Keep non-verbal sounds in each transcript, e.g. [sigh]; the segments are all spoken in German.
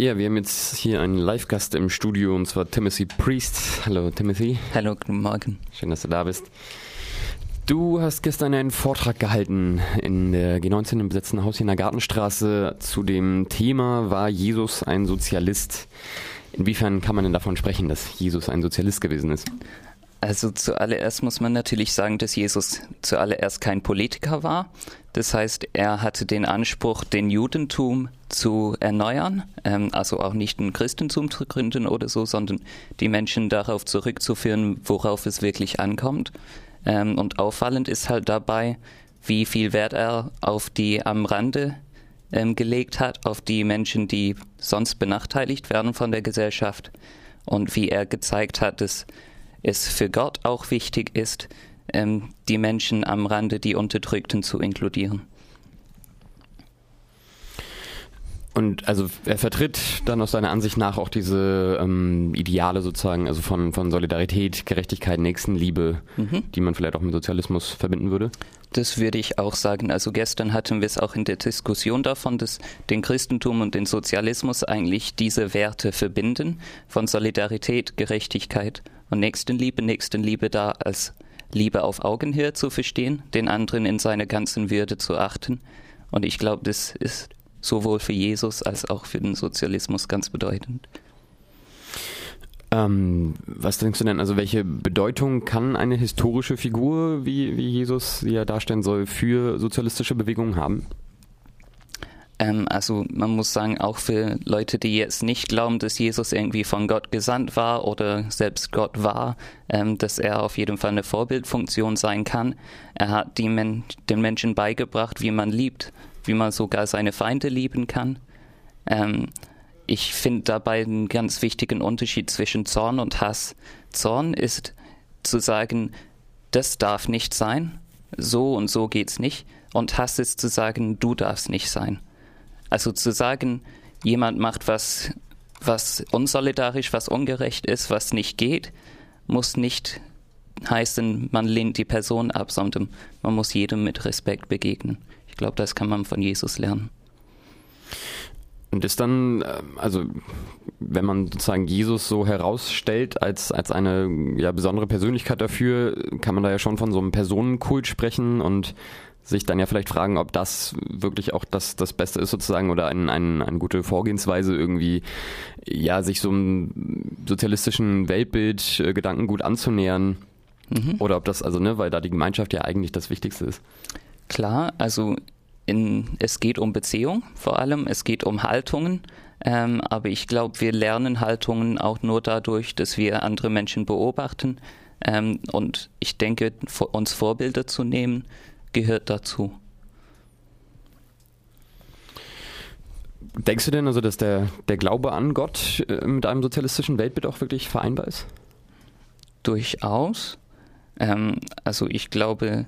Ja, wir haben jetzt hier einen Live-Gast im Studio und zwar Timothy Priest. Hallo Timothy. Hallo, guten Morgen. Schön, dass du da bist. Du hast gestern einen Vortrag gehalten in der G19 im besetzten Haus hier in der Gartenstraße zu dem Thema, war Jesus ein Sozialist? Inwiefern kann man denn davon sprechen, dass Jesus ein Sozialist gewesen ist? Also zuallererst muss man natürlich sagen, dass Jesus zuallererst kein Politiker war. Das heißt, er hatte den Anspruch, den Judentum zu erneuern, ähm, also auch nicht ein Christentum zu gründen oder so, sondern die Menschen darauf zurückzuführen, worauf es wirklich ankommt. Ähm, und auffallend ist halt dabei, wie viel Wert er auf die am Rande ähm, gelegt hat, auf die Menschen, die sonst benachteiligt werden von der Gesellschaft und wie er gezeigt hat, dass es für Gott auch wichtig ist, ähm, die Menschen am Rande, die Unterdrückten zu inkludieren. Und also er vertritt dann aus seiner Ansicht nach auch diese ähm, Ideale sozusagen, also von, von Solidarität, Gerechtigkeit, Nächstenliebe, mhm. die man vielleicht auch mit Sozialismus verbinden würde. Das würde ich auch sagen. Also gestern hatten wir es auch in der Diskussion davon, dass den Christentum und den Sozialismus eigentlich diese Werte verbinden, von Solidarität, Gerechtigkeit und Nächstenliebe. Nächstenliebe da als Liebe auf Augenhöhe zu verstehen, den anderen in seiner ganzen Würde zu achten. Und ich glaube, das ist sowohl für Jesus als auch für den Sozialismus ganz bedeutend. Ähm, was denkst du denn, also welche Bedeutung kann eine historische Figur, wie, wie Jesus sie ja darstellen soll, für sozialistische Bewegungen haben? Ähm, also man muss sagen, auch für Leute, die jetzt nicht glauben, dass Jesus irgendwie von Gott gesandt war oder selbst Gott war, ähm, dass er auf jeden Fall eine Vorbildfunktion sein kann. Er hat Men den Menschen beigebracht, wie man liebt wie man sogar seine Feinde lieben kann. Ähm, ich finde dabei einen ganz wichtigen Unterschied zwischen Zorn und Hass. Zorn ist zu sagen, das darf nicht sein, so und so geht's nicht. Und Hass ist zu sagen, du darfst nicht sein. Also zu sagen, jemand macht was, was unsolidarisch, was ungerecht ist, was nicht geht, muss nicht heißen, man lehnt die Person ab, sondern man muss jedem mit Respekt begegnen glaube, das kann man von Jesus lernen. Und ist dann, äh, also wenn man sozusagen Jesus so herausstellt als, als eine ja, besondere Persönlichkeit dafür, kann man da ja schon von so einem Personenkult sprechen und sich dann ja vielleicht fragen, ob das wirklich auch das, das Beste ist sozusagen oder ein, ein, eine gute Vorgehensweise irgendwie, ja, sich so einem sozialistischen Weltbild, äh, Gedankengut anzunähern. Mhm. Oder ob das, also, ne, weil da die Gemeinschaft ja eigentlich das Wichtigste ist. Klar, also in, es geht um Beziehung vor allem, es geht um Haltungen, ähm, aber ich glaube, wir lernen Haltungen auch nur dadurch, dass wir andere Menschen beobachten. Ähm, und ich denke, uns Vorbilder zu nehmen, gehört dazu. Denkst du denn also, dass der, der Glaube an Gott äh, mit einem sozialistischen Weltbild auch wirklich vereinbar ist? Durchaus. Ähm, also ich glaube,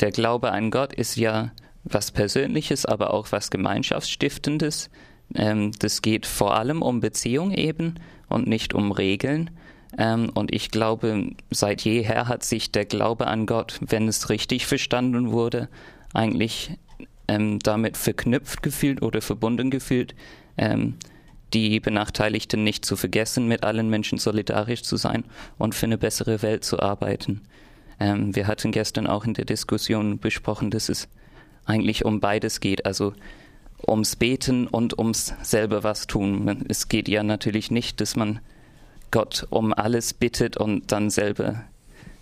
der Glaube an Gott ist ja was Persönliches, aber auch was Gemeinschaftsstiftendes. Ähm, das geht vor allem um Beziehung eben und nicht um Regeln. Ähm, und ich glaube, seit jeher hat sich der Glaube an Gott, wenn es richtig verstanden wurde, eigentlich ähm, damit verknüpft gefühlt oder verbunden gefühlt, ähm, die Benachteiligten nicht zu vergessen, mit allen Menschen solidarisch zu sein und für eine bessere Welt zu arbeiten. Ähm, wir hatten gestern auch in der Diskussion besprochen, dass es eigentlich um beides geht, also ums Beten und ums selber was tun. Es geht ja natürlich nicht, dass man Gott um alles bittet und dann selber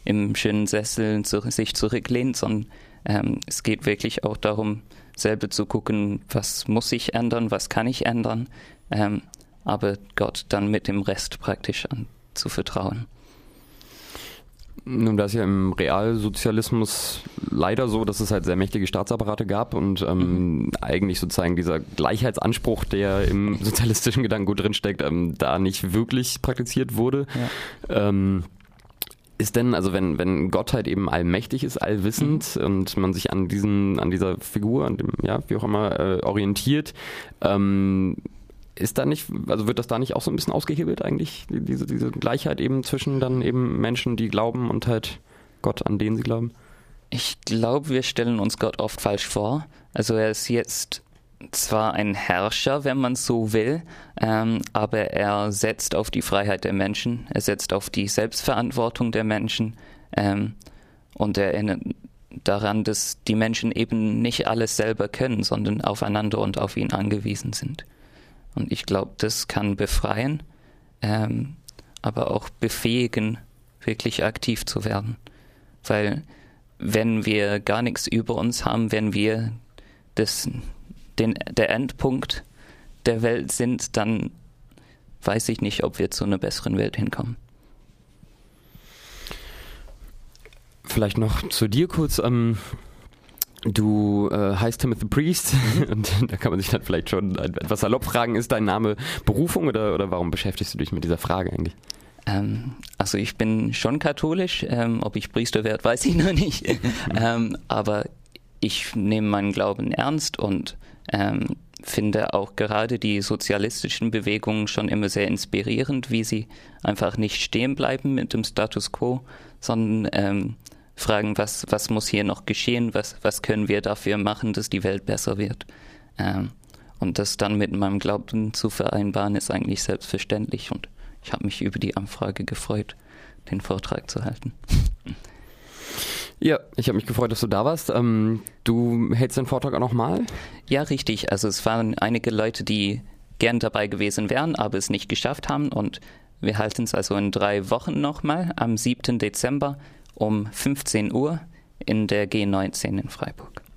im schönen Sessel zu, sich zurücklehnt, sondern ähm, es geht wirklich auch darum, selber zu gucken, was muss ich ändern, was kann ich ändern, ähm, aber Gott dann mit dem Rest praktisch anzuvertrauen. Nun, da ist ja im Realsozialismus leider so, dass es halt sehr mächtige Staatsapparate gab und ähm, mhm. eigentlich sozusagen dieser Gleichheitsanspruch, der im [laughs] sozialistischen Gedankengut drinsteckt, ähm, da nicht wirklich praktiziert wurde. Ja. Ähm, ist denn, also wenn, wenn Gott halt eben allmächtig ist, allwissend mhm. und man sich an diesen, an dieser Figur, an dem, ja, wie auch immer, äh, orientiert, ähm, ist da nicht, also wird das da nicht auch so ein bisschen ausgehebelt eigentlich, diese, diese Gleichheit eben zwischen dann eben Menschen, die glauben und halt Gott, an den sie glauben? Ich glaube, wir stellen uns Gott oft falsch vor. Also er ist jetzt zwar ein Herrscher, wenn man so will, ähm, aber er setzt auf die Freiheit der Menschen, er setzt auf die Selbstverantwortung der Menschen ähm, und er erinnert daran, dass die Menschen eben nicht alles selber können, sondern aufeinander und auf ihn angewiesen sind. Und ich glaube, das kann befreien, ähm, aber auch befähigen, wirklich aktiv zu werden. Weil wenn wir gar nichts über uns haben, wenn wir das, den, der Endpunkt der Welt sind, dann weiß ich nicht, ob wir zu einer besseren Welt hinkommen. Vielleicht noch zu dir kurz. Ähm, du äh, heißt Timothy Priest [laughs] und da kann man sich dann vielleicht schon etwas salopp fragen, ist dein Name Berufung oder, oder warum beschäftigst du dich mit dieser Frage eigentlich? Ähm, also ich bin schon katholisch, ähm, ob ich Priester werde, weiß ich [laughs] noch nicht. ähm, aber ich nehme meinen Glauben ernst und ähm, finde auch gerade die sozialistischen Bewegungen schon immer sehr inspirierend, wie sie einfach nicht stehen bleiben mit dem Status quo, sondern ähm, fragen, was, was muss hier noch geschehen, was, was können wir dafür machen, dass die Welt besser wird. Ähm, und das dann mit meinem Glauben zu vereinbaren, ist eigentlich selbstverständlich und ich habe mich über die Anfrage gefreut, den Vortrag zu halten. Ja, ich habe mich gefreut, dass du da warst. Ähm, du hältst den Vortrag auch nochmal? Ja, richtig. Also es waren einige Leute, die gern dabei gewesen wären, aber es nicht geschafft haben. Und wir halten es also in drei Wochen nochmal am 7. Dezember um 15 Uhr in der G19 in Freiburg.